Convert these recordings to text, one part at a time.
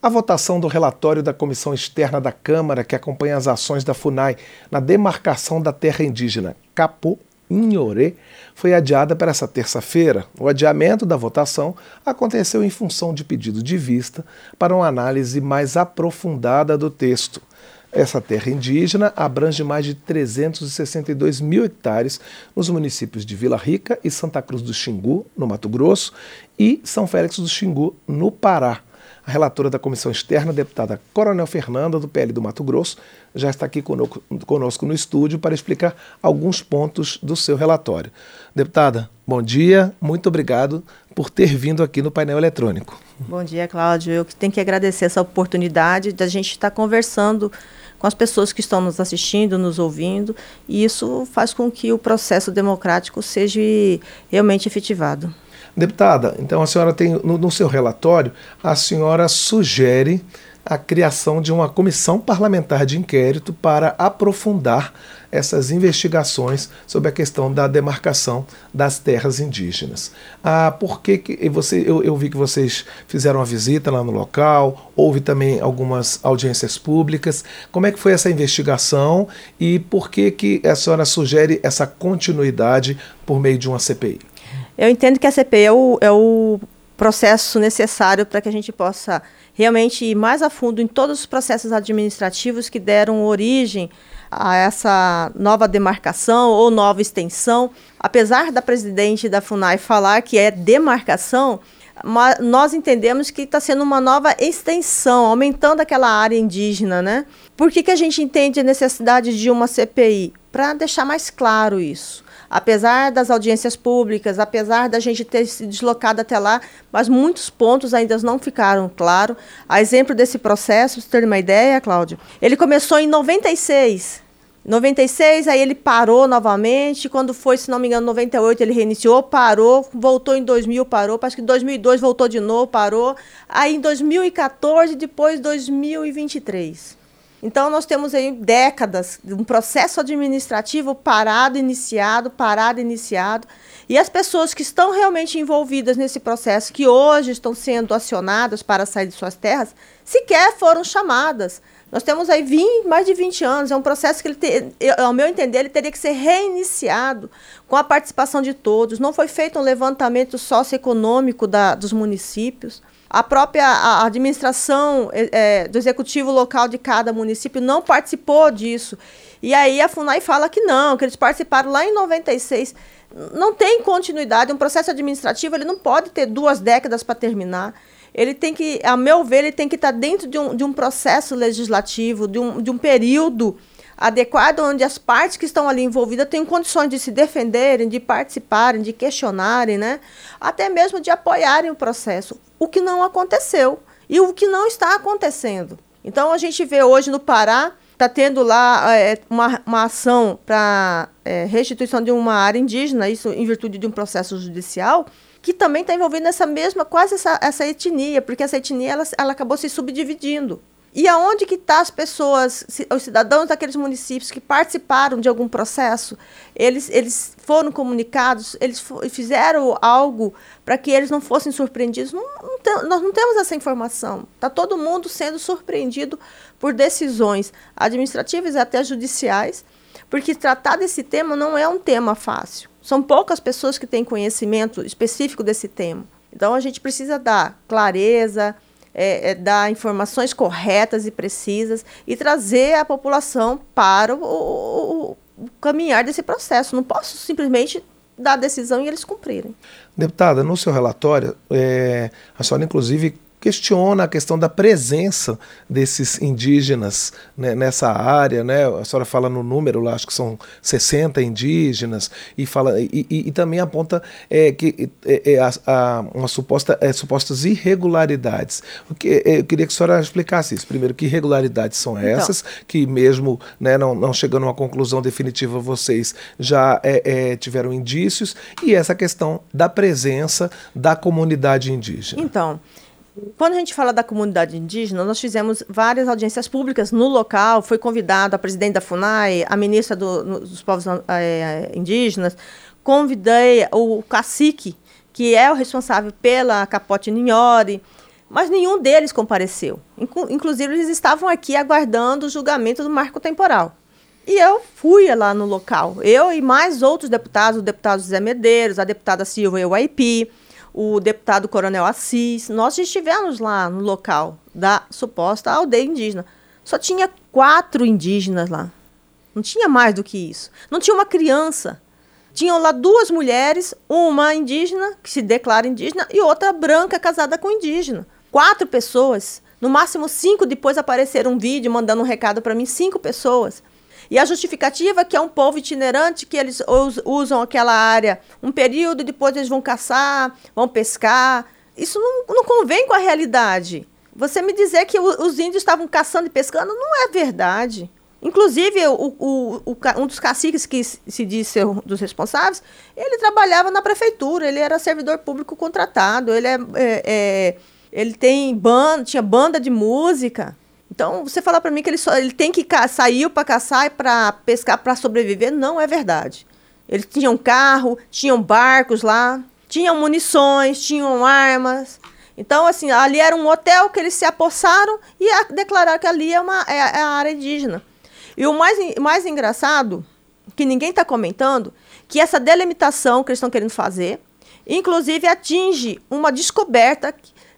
A votação do relatório da Comissão Externa da Câmara, que acompanha as ações da FUNAI na demarcação da terra indígena Capô Inhorê, foi adiada para essa terça-feira. O adiamento da votação aconteceu em função de pedido de vista para uma análise mais aprofundada do texto. Essa terra indígena abrange mais de 362 mil hectares nos municípios de Vila Rica e Santa Cruz do Xingu, no Mato Grosso, e São Félix do Xingu, no Pará. A relatora da Comissão Externa, deputada Coronel Fernanda, do PL do Mato Grosso, já está aqui conosco no estúdio para explicar alguns pontos do seu relatório. Deputada, bom dia, muito obrigado por ter vindo aqui no painel eletrônico. Bom dia, Cláudio. Eu tenho que agradecer essa oportunidade da gente estar conversando com as pessoas que estão nos assistindo, nos ouvindo, e isso faz com que o processo democrático seja realmente efetivado. Deputada, então a senhora tem, no, no seu relatório, a senhora sugere a criação de uma comissão parlamentar de inquérito para aprofundar essas investigações sobre a questão da demarcação das terras indígenas. Ah, por que, que você, eu, eu vi que vocês fizeram uma visita lá no local, houve também algumas audiências públicas. Como é que foi essa investigação e por que, que a senhora sugere essa continuidade por meio de uma CPI? Eu entendo que a CPI é o, é o processo necessário para que a gente possa realmente ir mais a fundo em todos os processos administrativos que deram origem a essa nova demarcação ou nova extensão. Apesar da presidente da FUNAI falar que é demarcação, nós entendemos que está sendo uma nova extensão, aumentando aquela área indígena, né? Por que, que a gente entende a necessidade de uma CPI? Para deixar mais claro isso apesar das audiências públicas, apesar da gente ter se deslocado até lá, mas muitos pontos ainda não ficaram claros. A exemplo desse processo, para ter uma ideia, Cláudio, ele começou em 96. 96, aí ele parou novamente. Quando foi, se não me engano, 98, ele reiniciou, parou, voltou em 2000, parou. Acho que em 2002 voltou de novo, parou. Aí em 2014, depois 2023. Então, nós temos aí décadas um processo administrativo parado, iniciado, parado, iniciado. E as pessoas que estão realmente envolvidas nesse processo, que hoje estão sendo acionadas para sair de suas terras, sequer foram chamadas. Nós temos aí 20, mais de 20 anos, é um processo que, ele te, ao meu entender, ele teria que ser reiniciado com a participação de todos. Não foi feito um levantamento socioeconômico da, dos municípios. A própria a administração é, é, do executivo local de cada município não participou disso. E aí a FUNAI fala que não, que eles participaram lá em 96. Não tem continuidade. Um processo administrativo ele não pode ter duas décadas para terminar. Ele tem que, a meu ver, ele tem que estar dentro de um, de um processo legislativo, de um, de um período adequado onde as partes que estão ali envolvidas tenham condições de se defenderem, de participarem, de questionarem, né? até mesmo de apoiarem o processo, o que não aconteceu e o que não está acontecendo. Então a gente vê hoje no Pará, está tendo lá é, uma, uma ação para é, restituição de uma área indígena, isso em virtude de um processo judicial, que também está envolvendo essa mesma, quase essa, essa etnia, porque essa etnia ela, ela acabou se subdividindo. E aonde que estão tá as pessoas, os cidadãos daqueles municípios que participaram de algum processo? Eles, eles foram comunicados, eles fizeram algo para que eles não fossem surpreendidos? Não, não nós não temos essa informação. Está todo mundo sendo surpreendido por decisões administrativas e até judiciais, porque tratar desse tema não é um tema fácil. São poucas pessoas que têm conhecimento específico desse tema. Então a gente precisa dar clareza, é, é, dar informações corretas e precisas e trazer a população para o, o, o caminhar desse processo. Não posso simplesmente dar a decisão e eles cumprirem. Deputada, no seu relatório, é, a senhora inclusive questiona a questão da presença desses indígenas né, nessa área, né? A senhora fala no número lá, acho que são 60 indígenas, e, fala, e, e, e também aponta é, que é, é, a, a, uma suposta, é, supostas irregularidades. O que, é, eu queria que a senhora explicasse isso. Primeiro, que irregularidades são então. essas, então. que mesmo né, não, não chegando a uma conclusão definitiva, vocês já é, tiveram indícios, e essa questão da presença da comunidade indígena. Então, quando a gente fala da comunidade indígena, nós fizemos várias audiências públicas no local. Foi convidado a presidente da FUNAI, a ministra do, dos povos é, indígenas. Convidei o cacique, que é o responsável pela Capote Ninhori. mas nenhum deles compareceu. Inclusive, eles estavam aqui aguardando o julgamento do marco temporal. E eu fui lá no local. Eu e mais outros deputados, o deputado José Medeiros, a deputada Silva Euaipi, o deputado Coronel Assis. Nós estivemos lá no local da suposta aldeia indígena. Só tinha quatro indígenas lá. Não tinha mais do que isso. Não tinha uma criança. Tinham lá duas mulheres, uma indígena, que se declara indígena, e outra branca casada com indígena. Quatro pessoas. No máximo cinco depois apareceram um vídeo mandando um recado para mim, cinco pessoas. E a justificativa é que é um povo itinerante, que eles usam aquela área um período, depois eles vão caçar, vão pescar. Isso não, não convém com a realidade. Você me dizer que os índios estavam caçando e pescando não é verdade. Inclusive, o, o, o, um dos caciques que se diz ser um dos responsáveis, ele trabalhava na prefeitura, ele era servidor público contratado, ele, é, é, é ele tem banda, tinha banda de música. Então, você falar para mim que ele, só, ele tem que sair para caçar e para pescar para sobreviver, não é verdade. Eles tinham carro, tinham barcos lá, tinham munições, tinham armas. Então, assim, ali era um hotel que eles se apossaram e declararam que ali é, uma, é, é a área indígena. E o mais, mais engraçado, que ninguém está comentando, que essa delimitação que eles estão querendo fazer, inclusive atinge uma descoberta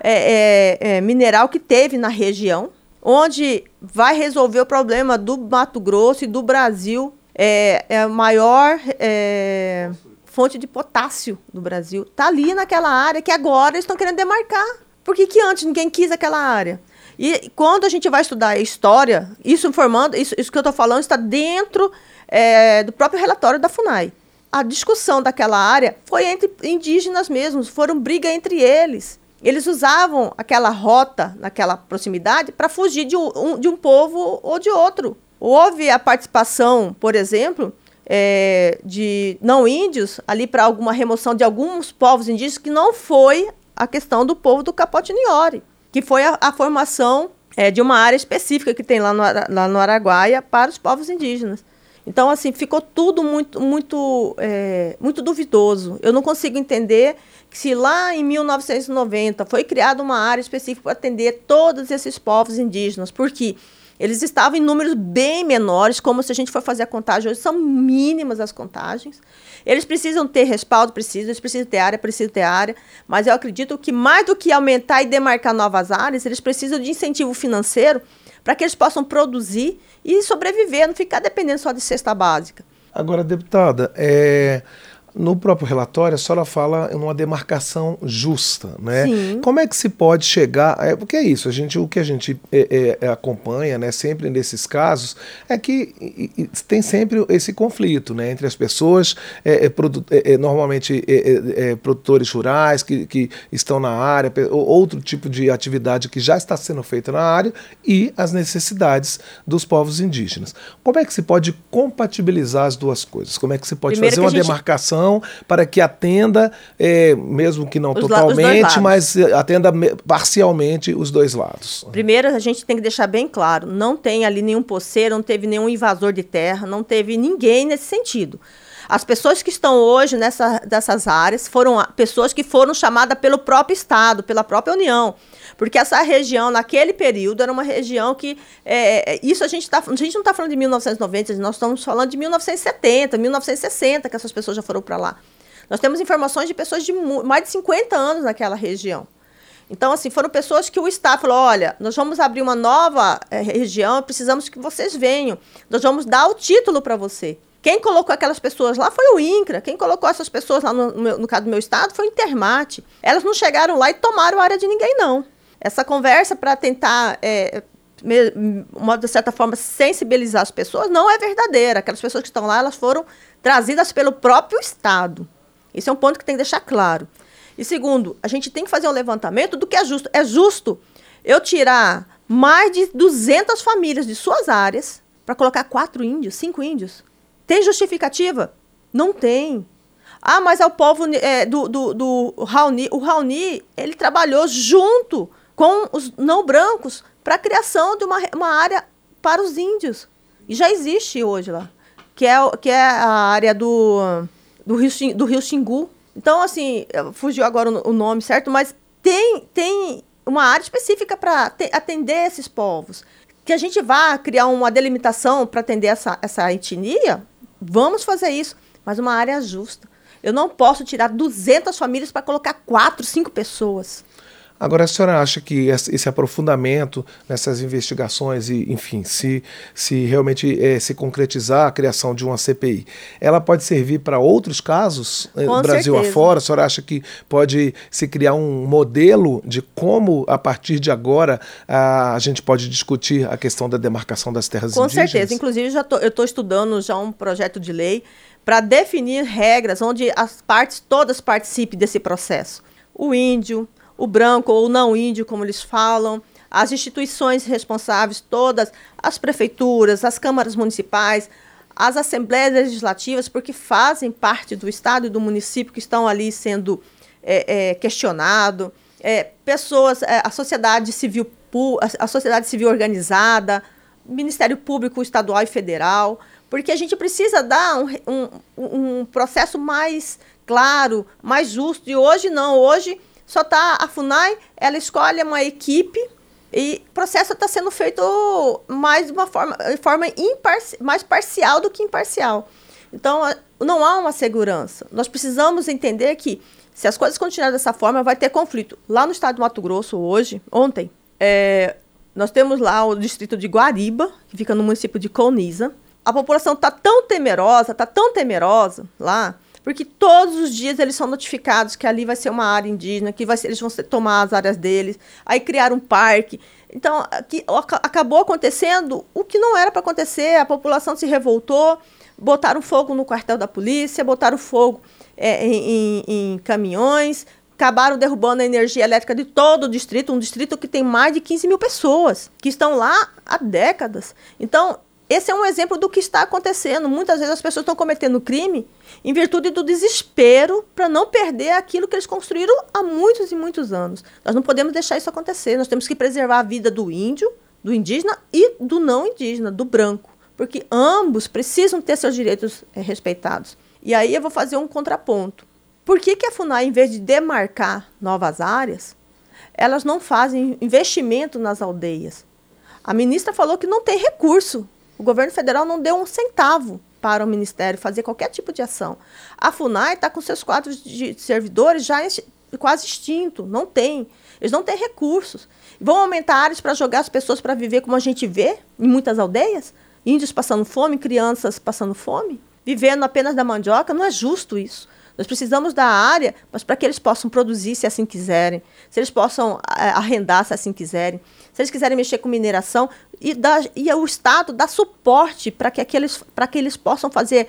é, é, é, mineral que teve na região, onde vai resolver o problema do Mato Grosso e do Brasil. É, é a maior é, fonte de potássio do Brasil. Está ali naquela área que agora eles estão querendo demarcar. Por que, que antes ninguém quis aquela área? E quando a gente vai estudar a história, isso informando, isso, isso que eu estou falando está dentro é, do próprio relatório da FUNAI. A discussão daquela área foi entre indígenas mesmos, foram briga entre eles. Eles usavam aquela rota naquela proximidade para fugir de um, de um povo ou de outro. Houve a participação, por exemplo, é, de não índios ali para alguma remoção de alguns povos indígenas que não foi a questão do povo do Capote Niori, que foi a, a formação é, de uma área específica que tem lá no, lá no Araguaia para os povos indígenas. Então, assim, ficou tudo muito, muito, é, muito duvidoso. Eu não consigo entender se lá em 1990 foi criada uma área específica para atender todos esses povos indígenas, porque eles estavam em números bem menores, como se a gente for fazer a contagem hoje, são mínimas as contagens. Eles precisam ter respaldo, precisam, eles precisam ter área, precisam ter área, mas eu acredito que mais do que aumentar e demarcar novas áreas, eles precisam de incentivo financeiro para que eles possam produzir e sobreviver, não ficar dependendo só de cesta básica. Agora, deputada, é, no próprio relatório, a senhora fala em uma demarcação justa, né? Sim. Como é que se pode chegar? É, porque é isso, a gente, o que a gente é, é, acompanha, né, sempre nesses casos, é que e, tem sempre esse conflito, né, entre as pessoas, é, é, é, normalmente produtores rurais que, que estão na área, outro tipo de atividade que já está sendo feita na área e as necessidades dos povos indígenas. Como é que se pode compatibilizar as duas coisas? Como é que se pode Primeiro fazer uma gente... demarcação para que atenda, é, mesmo que não os totalmente, mas atenda parcialmente os dois lados. Primeiro, a gente tem que deixar bem claro: não tem ali nenhum poceiro, não teve nenhum invasor de terra, não teve ninguém nesse sentido. As pessoas que estão hoje nessa, nessas áreas foram pessoas que foram chamadas pelo próprio Estado, pela própria União. Porque essa região, naquele período, era uma região que. É, é isso a gente, tá, a gente não está falando de 1990, nós estamos falando de 1970, 1960, que essas pessoas já foram para lá. Nós temos informações de pessoas de mais de 50 anos naquela região. Então, assim, foram pessoas que o Estado falou: olha, nós vamos abrir uma nova é, região, precisamos que vocês venham. Nós vamos dar o título para você. Quem colocou aquelas pessoas lá foi o INCRA. Quem colocou essas pessoas lá, no, no, no caso do meu estado, foi o Intermate. Elas não chegaram lá e tomaram a área de ninguém, não. Essa conversa para tentar, é, de certa forma, sensibilizar as pessoas não é verdadeira. Aquelas pessoas que estão lá, elas foram trazidas pelo próprio Estado. Isso é um ponto que tem que deixar claro. E segundo, a gente tem que fazer um levantamento do que é justo. É justo eu tirar mais de 200 famílias de suas áreas para colocar quatro índios, cinco índios? Tem justificativa? Não tem. Ah, mas é o povo é, do, do, do Raoni. O Raoni, ele trabalhou junto com os não brancos para a criação de uma, uma área para os índios. E já existe hoje lá, que é, que é a área do, do, Rio, do Rio Xingu. Então, assim, fugiu agora o nome certo, mas tem, tem uma área específica para atender esses povos. Que a gente vá criar uma delimitação para atender essa, essa etnia, vamos fazer isso, mas uma área justa. Eu não posso tirar 200 famílias para colocar quatro, cinco pessoas. Agora, a senhora acha que esse aprofundamento nessas investigações e, enfim, se, se realmente é, se concretizar a criação de uma CPI, ela pode servir para outros casos no eh, Brasil certeza. afora? A senhora acha que pode se criar um modelo de como, a partir de agora, a, a gente pode discutir a questão da demarcação das terras Com indígenas? Com certeza. Inclusive, já tô, eu estou estudando já um projeto de lei para definir regras onde as partes todas participem desse processo. O índio, o branco ou não índio, como eles falam, as instituições responsáveis todas, as prefeituras, as câmaras municipais, as assembleias legislativas, porque fazem parte do estado e do município que estão ali sendo é, é, questionado, é, pessoas, é, a sociedade civil, a sociedade civil organizada, Ministério Público Estadual e Federal, porque a gente precisa dar um, um, um processo mais claro, mais justo. E hoje não, hoje só está a FUNAI, ela escolhe uma equipe e o processo está sendo feito mais de uma forma, forma imparci mais parcial do que imparcial. Então, não há uma segurança. Nós precisamos entender que, se as coisas continuarem dessa forma, vai ter conflito. Lá no estado do Mato Grosso, hoje, ontem, é, nós temos lá o distrito de Guariba, que fica no município de Coniza. A população está tão temerosa, está tão temerosa lá, porque todos os dias eles são notificados que ali vai ser uma área indígena, que vai ser, eles vão tomar as áreas deles, aí criar um parque. Então, acabou acontecendo o que não era para acontecer, a população se revoltou, botaram fogo no quartel da polícia, botaram fogo é, em, em, em caminhões, acabaram derrubando a energia elétrica de todo o distrito, um distrito que tem mais de 15 mil pessoas, que estão lá há décadas. Então, esse é um exemplo do que está acontecendo. Muitas vezes as pessoas estão cometendo crime em virtude do desespero para não perder aquilo que eles construíram há muitos e muitos anos. Nós não podemos deixar isso acontecer. Nós temos que preservar a vida do índio, do indígena e do não indígena, do branco, porque ambos precisam ter seus direitos é, respeitados. E aí eu vou fazer um contraponto. Por que, que a FUNAI, em vez de demarcar novas áreas, elas não fazem investimento nas aldeias? A ministra falou que não tem recurso o governo federal não deu um centavo para o Ministério fazer qualquer tipo de ação. A FUNAI está com seus quadros de servidores já quase extinto, não tem. Eles não têm recursos. Vão aumentar áreas para jogar as pessoas para viver como a gente vê em muitas aldeias? Índios passando fome, crianças passando fome? Vivendo apenas da mandioca? Não é justo isso. Nós precisamos da área, mas para que eles possam produzir se assim quiserem, se eles possam é, arrendar se assim quiserem, se eles quiserem mexer com mineração, e, e o Estado dá suporte para que, aqueles, que eles possam fazer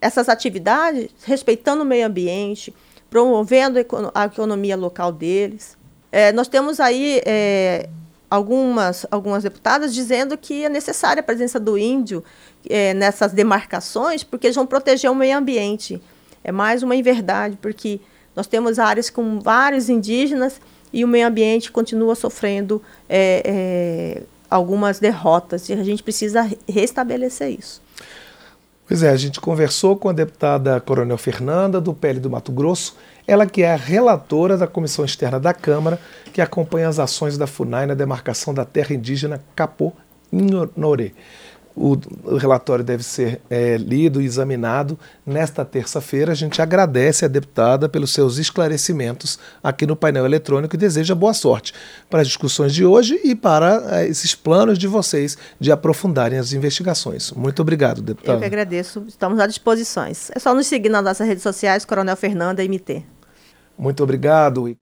essas atividades respeitando o meio ambiente, promovendo a economia local deles. É, nós temos aí é, algumas, algumas deputadas dizendo que é necessária a presença do índio é, nessas demarcações, porque eles vão proteger o meio ambiente é mais uma inverdade, porque nós temos áreas com vários indígenas e o meio ambiente continua sofrendo é, é, algumas derrotas e a gente precisa restabelecer isso. Pois é, a gente conversou com a deputada Coronel Fernanda, do PL do Mato Grosso, ela que é a relatora da Comissão Externa da Câmara, que acompanha as ações da FUNAI na demarcação da terra indígena Capô Inhonorê. O, o relatório deve ser é, lido e examinado nesta terça-feira. A gente agradece a deputada pelos seus esclarecimentos aqui no painel eletrônico e deseja boa sorte para as discussões de hoje e para é, esses planos de vocês de aprofundarem as investigações. Muito obrigado, deputada. Eu que agradeço. Estamos à disposição. É só nos seguir nas nossas redes sociais, Coronel Fernanda MT. Muito obrigado.